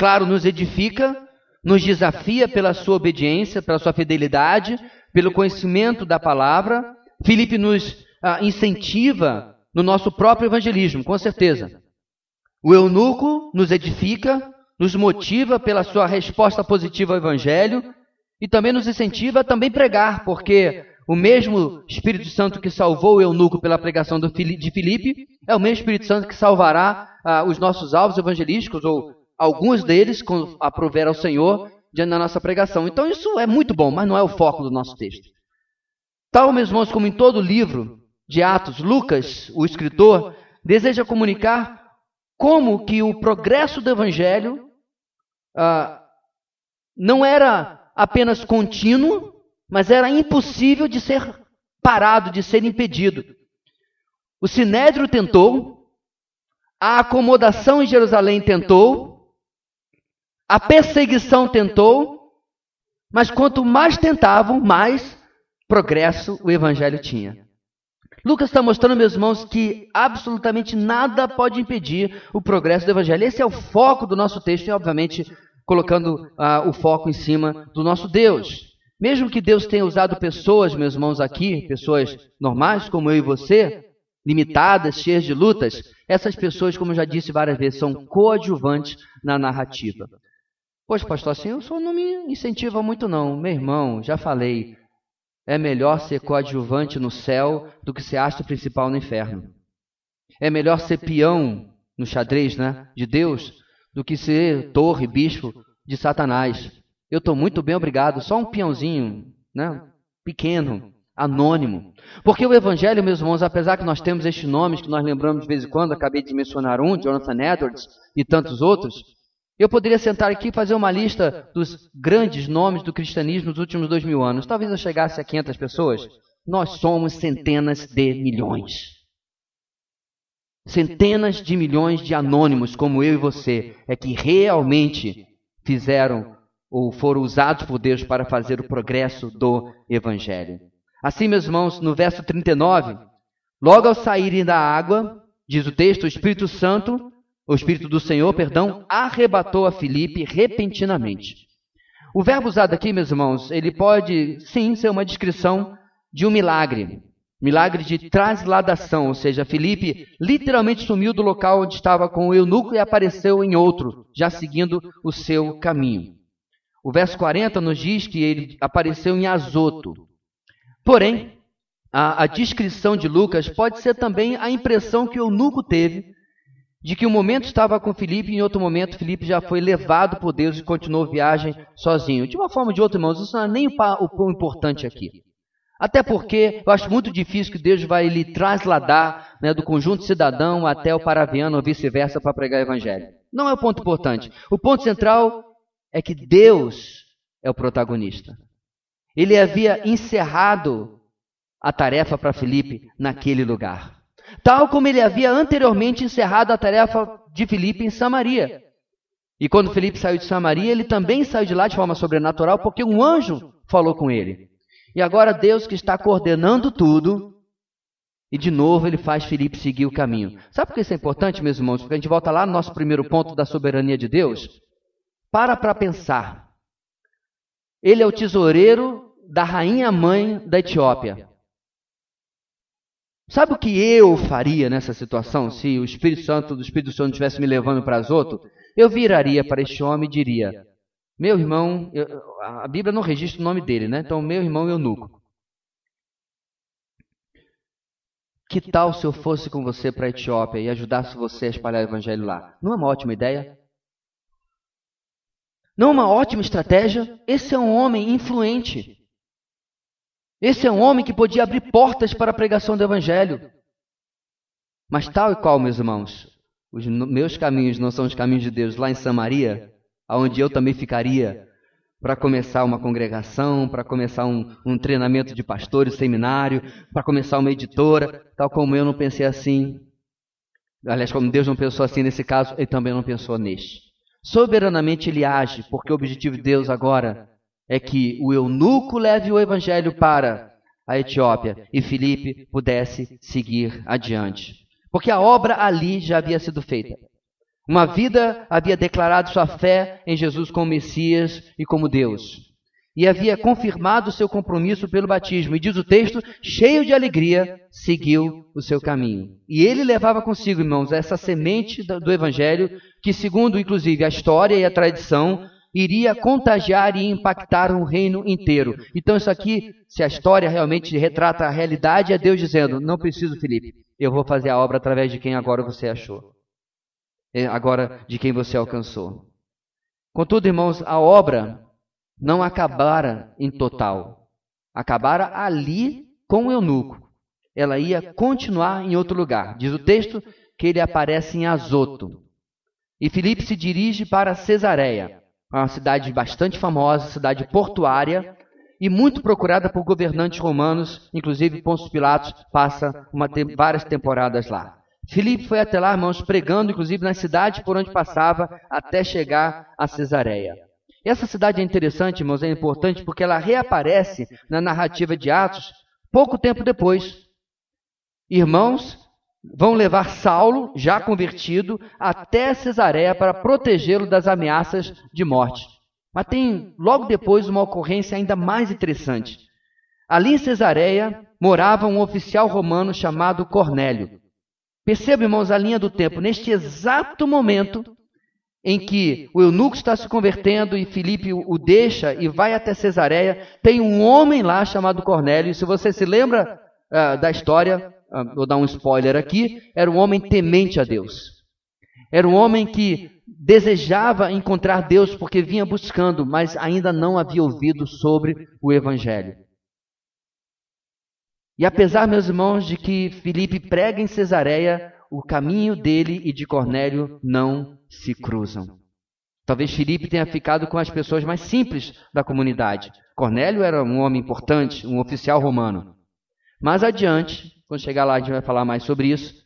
claro, nos edifica, nos desafia pela sua obediência, pela sua fidelidade, pelo conhecimento da palavra. Filipe nos ah, incentiva no nosso próprio evangelismo, com certeza. O eunuco nos edifica, nos motiva pela sua resposta positiva ao evangelho e também nos incentiva a também pregar, porque o mesmo Espírito Santo que salvou o eunuco pela pregação de Filipe é o mesmo Espírito Santo que salvará ah, os nossos alvos evangelísticos, ou alguns deles, quando aprover ao Senhor, diante da nossa pregação. Então isso é muito bom, mas não é o foco do nosso texto. Tal, meus irmãos, como em todo o livro de Atos, Lucas, o escritor, deseja comunicar como que o progresso do Evangelho ah, não era apenas contínuo, mas era impossível de ser parado, de ser impedido. O Sinédrio tentou, a acomodação em Jerusalém tentou, a perseguição tentou, mas quanto mais tentavam, mais progresso o evangelho tinha. Lucas está mostrando, meus irmãos, que absolutamente nada pode impedir o progresso do evangelho. Esse é o foco do nosso texto e, obviamente, colocando uh, o foco em cima do nosso Deus. Mesmo que Deus tenha usado pessoas, meus irmãos, aqui, pessoas normais como eu e você, limitadas, cheias de lutas, essas pessoas, como eu já disse várias vezes, são coadjuvantes na narrativa. Poxa, pastor, assim eu não me incentiva muito não. Meu irmão, já falei, é melhor ser coadjuvante no céu do que ser astro principal no inferno. É melhor ser peão no xadrez né, de Deus do que ser torre, bispo de Satanás. Eu estou muito bem, obrigado. Só um peãozinho, né? pequeno, anônimo. Porque o Evangelho, meus irmãos, apesar que nós temos estes nomes que nós lembramos de vez em quando, acabei de mencionar um, Jonathan Edwards e tantos outros, eu poderia sentar aqui e fazer uma lista dos grandes nomes do cristianismo nos últimos dois mil anos. Talvez eu chegasse a 500 pessoas. Nós somos centenas de milhões. Centenas de milhões de anônimos, como eu e você, é que realmente fizeram ou foram usados por Deus para fazer o progresso do Evangelho. Assim, meus irmãos, no verso 39, logo ao saírem da água, diz o texto, o Espírito Santo, o Espírito do Senhor, perdão, arrebatou a Filipe repentinamente. O verbo usado aqui, meus irmãos, ele pode sim ser uma descrição de um milagre. Milagre de transladação, ou seja, Filipe literalmente sumiu do local onde estava com o eunuco e apareceu em outro, já seguindo o seu caminho. O verso 40 nos diz que ele apareceu em Azoto. Porém, a, a descrição de Lucas pode ser também a impressão que o eunuco teve de que um momento estava com Filipe e em outro momento Filipe já foi levado por Deus e continuou viagem sozinho. De uma forma ou de outra, irmãos, isso não é nem o pão importante aqui. Até porque eu acho muito difícil que Deus vai lhe trasladar né, do conjunto cidadão até o paraviano ou vice-versa para pregar o evangelho. Não é o ponto importante. O ponto central é que Deus é o protagonista. Ele havia encerrado a tarefa para Filipe naquele lugar. Tal como ele havia anteriormente encerrado a tarefa de Filipe em Samaria. E quando Filipe saiu de Samaria, ele também saiu de lá de forma sobrenatural, porque um anjo falou com ele. E agora Deus que está coordenando tudo, e de novo ele faz Filipe seguir o caminho. Sabe por que isso é importante, meus irmãos? Porque a gente volta lá no nosso primeiro ponto da soberania de Deus. Para para pensar. Ele é o tesoureiro da rainha mãe da Etiópia. Sabe o que eu faria nessa situação se o Espírito Santo do Espírito Santo estivesse me levando para as outras? Eu viraria para este homem e diria: Meu irmão, eu, a Bíblia não registra o nome dele, né? Então, meu irmão eunuco. Que tal se eu fosse com você para a Etiópia e ajudasse você a espalhar o evangelho lá? Não é uma ótima ideia? Não é uma ótima estratégia? Esse é um homem influente. Esse é um homem que podia abrir portas para a pregação do Evangelho. Mas, tal e qual, meus irmãos, os meus caminhos não são os caminhos de Deus lá em Samaria, aonde eu também ficaria para começar uma congregação, para começar um, um, treinamento de pastores, seminário, para começar uma editora, tal como eu não pensei assim. Aliás, como Deus não pensou assim nesse caso, ele também não pensou neste. Soberanamente ele age, porque o objetivo de Deus agora é que o eunuco leve o evangelho para a Etiópia e Filipe pudesse seguir adiante. Porque a obra ali já havia sido feita. Uma vida havia declarado sua fé em Jesus como Messias e como Deus. E havia confirmado seu compromisso pelo batismo. E diz o texto, cheio de alegria, seguiu o seu caminho. E ele levava consigo, irmãos, essa semente do Evangelho, que, segundo inclusive a história e a tradição, iria contagiar e impactar um reino inteiro. Então, isso aqui, se a história realmente retrata a realidade, é Deus dizendo: Não preciso, Felipe, eu vou fazer a obra através de quem agora você achou, é, agora de quem você alcançou. Contudo, irmãos, a obra não acabara em total, acabara ali com o eunuco. Ela ia continuar em outro lugar. Diz o texto que ele aparece em Azoto. E Filipe se dirige para Cesareia uma cidade bastante famosa, cidade portuária e muito procurada por governantes romanos, inclusive Pôncio Pilatos passa uma, várias temporadas lá. Filipe foi até lá, irmãos, pregando, inclusive na cidade por onde passava, até chegar a Cesareia. Essa cidade é interessante, irmãos, é importante porque ela reaparece na narrativa de Atos pouco tempo depois. Irmãos vão levar Saulo, já convertido, até Cesareia para protegê-lo das ameaças de morte. Mas tem logo depois uma ocorrência ainda mais interessante. Ali em Cesareia morava um oficial romano chamado Cornélio. Perceba, irmãos, a linha do tempo. Neste exato momento em que o eunuco está se convertendo e Filipe o deixa e vai até Cesareia, tem um homem lá chamado Cornélio. Se você se lembra uh, da história, vou dar um spoiler aqui, era um homem temente a Deus. Era um homem que desejava encontrar Deus porque vinha buscando, mas ainda não havia ouvido sobre o Evangelho. E apesar, meus irmãos, de que Filipe prega em Cesareia, o caminho dele e de Cornélio não se cruzam. Talvez Filipe tenha ficado com as pessoas mais simples da comunidade. Cornélio era um homem importante, um oficial romano. Mais adiante, quando chegar lá, a gente vai falar mais sobre isso.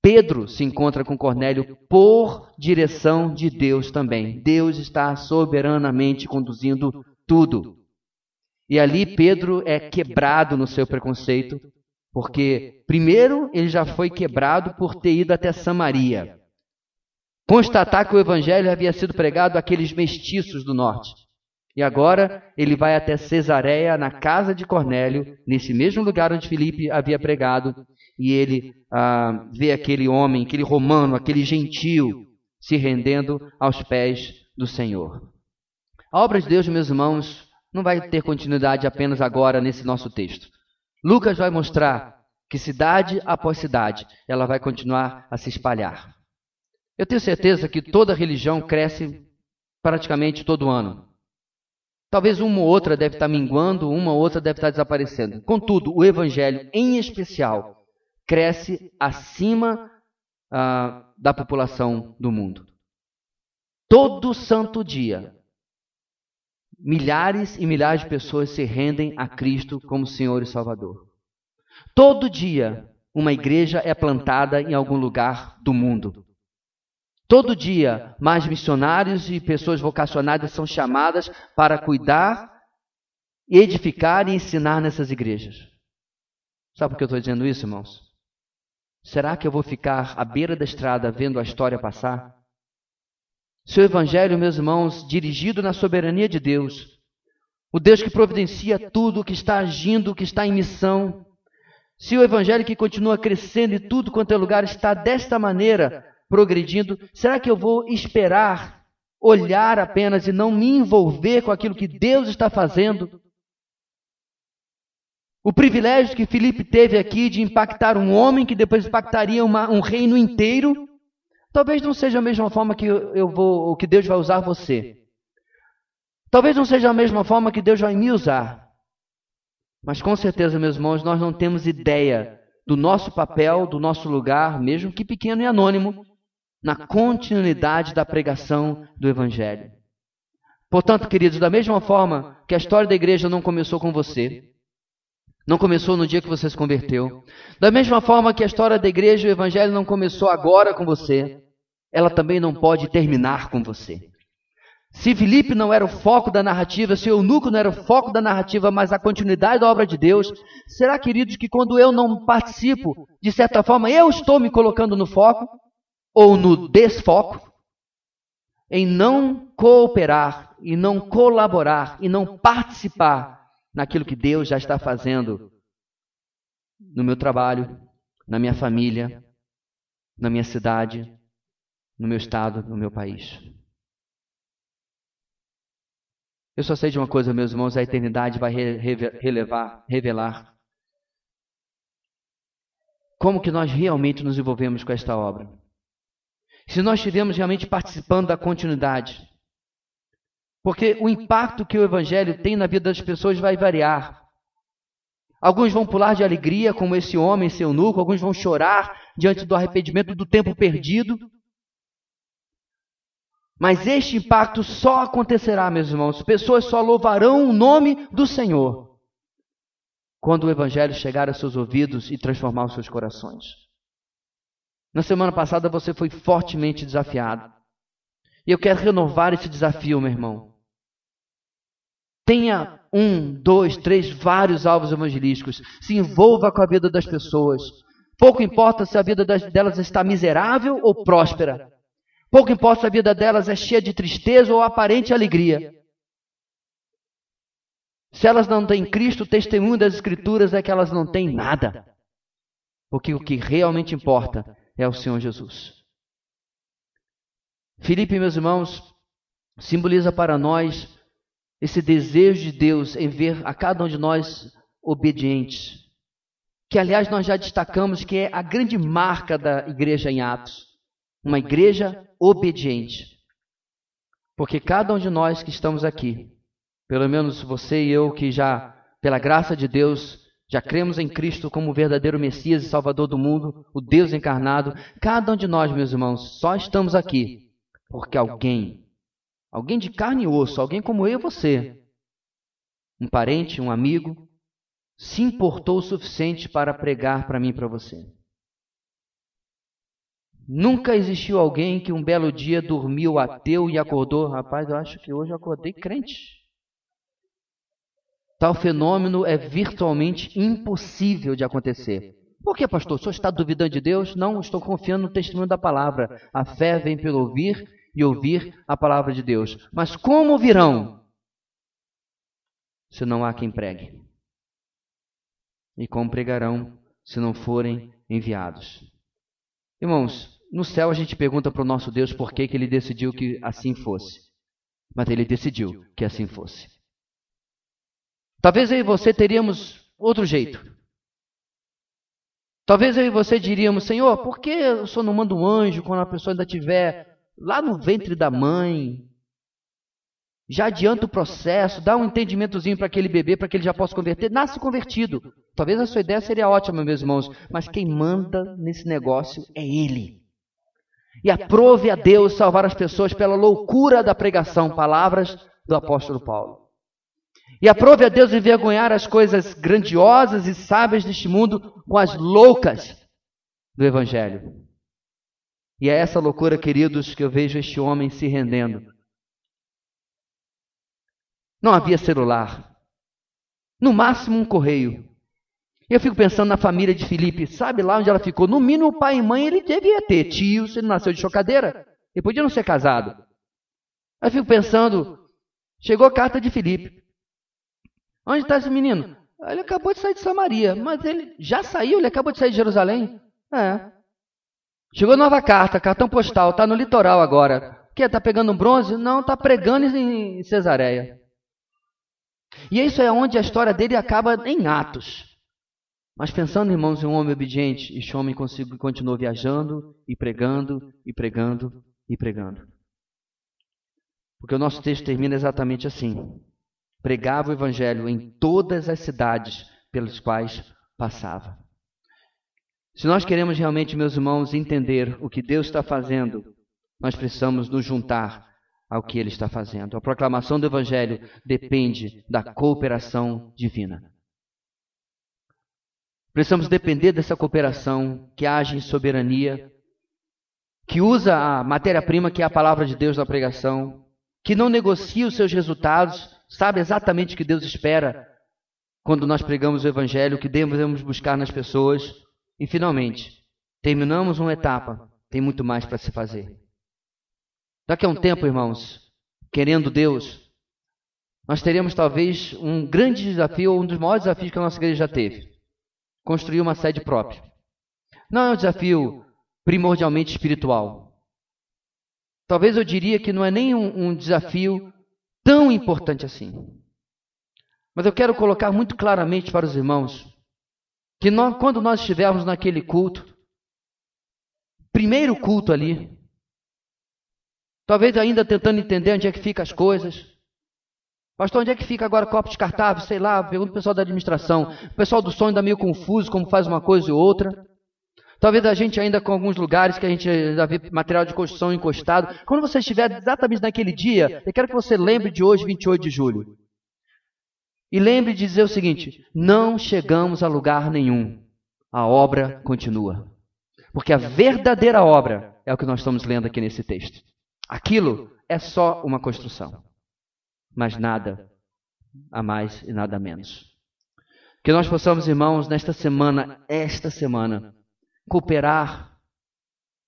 Pedro se encontra com Cornélio por direção de Deus também. Deus está soberanamente conduzindo tudo. E ali Pedro é quebrado no seu preconceito, porque, primeiro, ele já foi quebrado por ter ido até Samaria. Constatar que o evangelho havia sido pregado àqueles mestiços do norte. E agora ele vai até Cesareia, na casa de Cornélio, nesse mesmo lugar onde Filipe havia pregado, e ele ah, vê aquele homem, aquele romano, aquele gentio, se rendendo aos pés do Senhor. A obra de Deus, meus irmãos, não vai ter continuidade apenas agora nesse nosso texto. Lucas vai mostrar que cidade após cidade ela vai continuar a se espalhar. Eu tenho certeza que toda religião cresce praticamente todo ano. Talvez uma ou outra deve estar minguando, uma ou outra deve estar desaparecendo. Contudo, o Evangelho, em especial, cresce acima ah, da população do mundo. Todo santo dia, milhares e milhares de pessoas se rendem a Cristo como Senhor e Salvador. Todo dia, uma igreja é plantada em algum lugar do mundo. Todo dia, mais missionários e pessoas vocacionadas são chamadas para cuidar, edificar e ensinar nessas igrejas. Sabe por que eu estou dizendo isso, irmãos? Será que eu vou ficar à beira da estrada vendo a história passar? Seu evangelho, meus irmãos, dirigido na soberania de Deus, o Deus que providencia tudo, que está agindo, que está em missão, se o evangelho que continua crescendo e tudo quanto é lugar está desta maneira progredindo, será que eu vou esperar, olhar apenas e não me envolver com aquilo que Deus está fazendo? O privilégio que Filipe teve aqui de impactar um homem que depois impactaria uma, um reino inteiro, talvez não seja a mesma forma que eu vou, que Deus vai usar você. Talvez não seja a mesma forma que Deus vai me usar. Mas com certeza, meus irmãos, nós não temos ideia do nosso papel, do nosso lugar, mesmo que pequeno e anônimo, na continuidade da pregação do Evangelho. Portanto, queridos, da mesma forma que a história da igreja não começou com você, não começou no dia que você se converteu. Da mesma forma que a história da igreja e o evangelho não começou agora com você, ela também não pode terminar com você. Se Filipe não era o foco da narrativa, se eunuco não era o foco da narrativa, mas a continuidade da obra de Deus, será, queridos, que quando eu não participo, de certa forma, eu estou me colocando no foco ou no desfoco? Em não cooperar e não colaborar e não participar naquilo que Deus já está fazendo no meu trabalho, na minha família, na minha cidade, no meu estado, no meu país. Eu só sei de uma coisa, meus irmãos, a eternidade vai relevar, revelar como que nós realmente nos envolvemos com esta obra. Se nós estivermos realmente participando da continuidade, porque o impacto que o Evangelho tem na vida das pessoas vai variar. Alguns vão pular de alegria, como esse homem, seu nuco, alguns vão chorar diante do arrependimento do tempo perdido. Mas este impacto só acontecerá, meus irmãos. Pessoas só louvarão o nome do Senhor quando o Evangelho chegar a seus ouvidos e transformar os seus corações. Na semana passada você foi fortemente desafiado. E eu quero renovar esse desafio, meu irmão. Tenha um, dois, três, vários alvos evangelísticos. Se envolva com a vida das pessoas. Pouco importa se a vida delas está miserável ou próspera. Pouco importa se a vida delas é cheia de tristeza ou aparente alegria. Se elas não têm Cristo, o testemunho das Escrituras é que elas não têm nada. Porque o que realmente importa é o Senhor Jesus. Filipe, meus irmãos, simboliza para nós esse desejo de Deus em ver a cada um de nós obedientes. Que, aliás, nós já destacamos que é a grande marca da igreja em Atos. Uma igreja obediente. Porque cada um de nós que estamos aqui, pelo menos você e eu que já, pela graça de Deus, já cremos em Cristo como o verdadeiro Messias e Salvador do mundo, o Deus encarnado, cada um de nós, meus irmãos, só estamos aqui porque alguém Alguém de carne e osso, alguém como eu e você, um parente, um amigo, se importou o suficiente para pregar para mim e para você. Nunca existiu alguém que um belo dia dormiu ateu e acordou, rapaz, eu acho que hoje eu acordei crente. Tal fenômeno é virtualmente impossível de acontecer. Por que, pastor? O senhor está duvidando de Deus? Não, estou confiando no testemunho da palavra. A fé vem pelo ouvir e ouvir a palavra de Deus. Mas como virão se não há quem pregue? E como pregarão se não forem enviados? Irmãos, no céu a gente pergunta para o nosso Deus por que, que ele decidiu que assim fosse. Mas ele decidiu que assim fosse. Talvez eu e você teríamos outro jeito. Talvez eu e você diríamos, Senhor, por que o Senhor não manda um anjo quando a pessoa ainda estiver lá no ventre da mãe. Já adianta o processo, dá um entendimentozinho para aquele bebê, para que ele já possa converter. Nasce convertido. Talvez a sua ideia seria ótima, meus irmãos, mas quem manda nesse negócio é Ele. E aprove a Deus salvar as pessoas pela loucura da pregação, palavras do apóstolo Paulo. E aprove a Deus envergonhar as coisas grandiosas e sábias deste mundo com as loucas do Evangelho. E é essa loucura, queridos, que eu vejo este homem se rendendo. Não havia celular. No máximo um correio. Eu fico pensando na família de Felipe, sabe lá onde ela ficou? No mínimo, o pai e mãe ele devia ter. Tios, ele nasceu de chocadeira. Ele podia não ser casado. Eu fico pensando, chegou a carta de Felipe. Onde está esse menino? Ele acabou de sair de Samaria, mas ele já saiu, ele acabou de sair de Jerusalém. É. Chegou nova carta, cartão postal, está no litoral agora. Que? Está pegando um bronze? Não, está pregando em Cesareia. E isso é onde a história dele acaba em Atos. Mas pensando, irmãos, em um homem obediente, este homem continuou viajando e pregando e pregando e pregando. Porque o nosso texto termina exatamente assim: pregava o evangelho em todas as cidades pelas quais passava. Se nós queremos realmente, meus irmãos, entender o que Deus está fazendo, nós precisamos nos juntar ao que Ele está fazendo. A proclamação do Evangelho depende da cooperação divina. Precisamos depender dessa cooperação que age em soberania, que usa a matéria-prima que é a palavra de Deus na pregação, que não negocia os seus resultados, sabe exatamente o que Deus espera quando nós pregamos o Evangelho, o que devemos buscar nas pessoas e finalmente, terminamos uma etapa, tem muito mais para se fazer. Daqui a um tempo, irmãos, querendo Deus, nós teremos talvez um grande desafio, um dos maiores desafios que a nossa igreja já teve: construir uma sede própria. Não é um desafio primordialmente espiritual. Talvez eu diria que não é nem um, um desafio tão importante assim. Mas eu quero colocar muito claramente para os irmãos que nós, quando nós estivermos naquele culto, primeiro culto ali, talvez ainda tentando entender onde é que ficam as coisas. Pastor, onde é que fica agora copo descartável? Sei lá, pergunta o pessoal da administração. O pessoal do som ainda meio confuso, como faz uma coisa e outra. Talvez a gente ainda com alguns lugares que a gente ainda vê material de construção encostado. Quando você estiver exatamente naquele dia, eu quero que você lembre de hoje, 28 de julho. E lembre de dizer o seguinte: não chegamos a lugar nenhum. A obra continua. Porque a verdadeira obra é o que nós estamos lendo aqui nesse texto. Aquilo é só uma construção. Mas nada a mais e nada a menos. Que nós possamos, irmãos, nesta semana, esta semana, cooperar,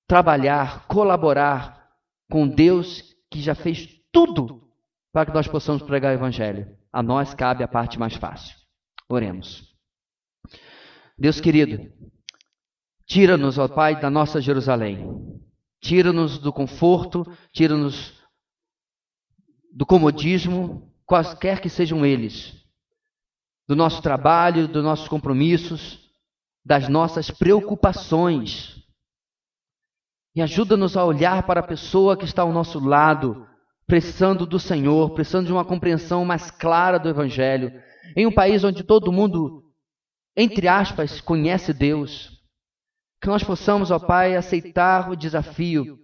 trabalhar, colaborar com Deus que já fez tudo para que nós possamos pregar o Evangelho. A nós cabe a parte mais fácil. Oremos. Deus querido, tira-nos, ó Pai, da nossa Jerusalém. Tira-nos do conforto, tira-nos do comodismo, quaisquer que sejam eles, do nosso trabalho, dos nossos compromissos, das nossas preocupações. E ajuda-nos a olhar para a pessoa que está ao nosso lado, precisando do Senhor, precisando de uma compreensão mais clara do Evangelho, em um país onde todo mundo, entre aspas, conhece Deus, que nós possamos, ó Pai, aceitar o desafio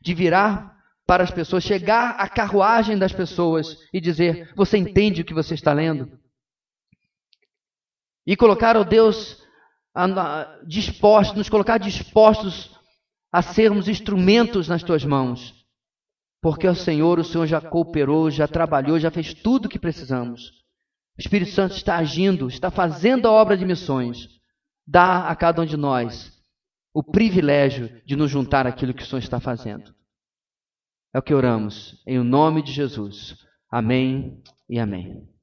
de virar para as pessoas, chegar à carruagem das pessoas e dizer: Você entende o que você está lendo? E colocar, ó Deus, dispostos, nos colocar dispostos a sermos instrumentos nas tuas mãos porque o Senhor, o Senhor já cooperou, já trabalhou, já fez tudo o que precisamos. O Espírito Santo está agindo, está fazendo a obra de missões. Dá a cada um de nós o privilégio de nos juntar àquilo que o Senhor está fazendo. É o que oramos, em o nome de Jesus. Amém e amém.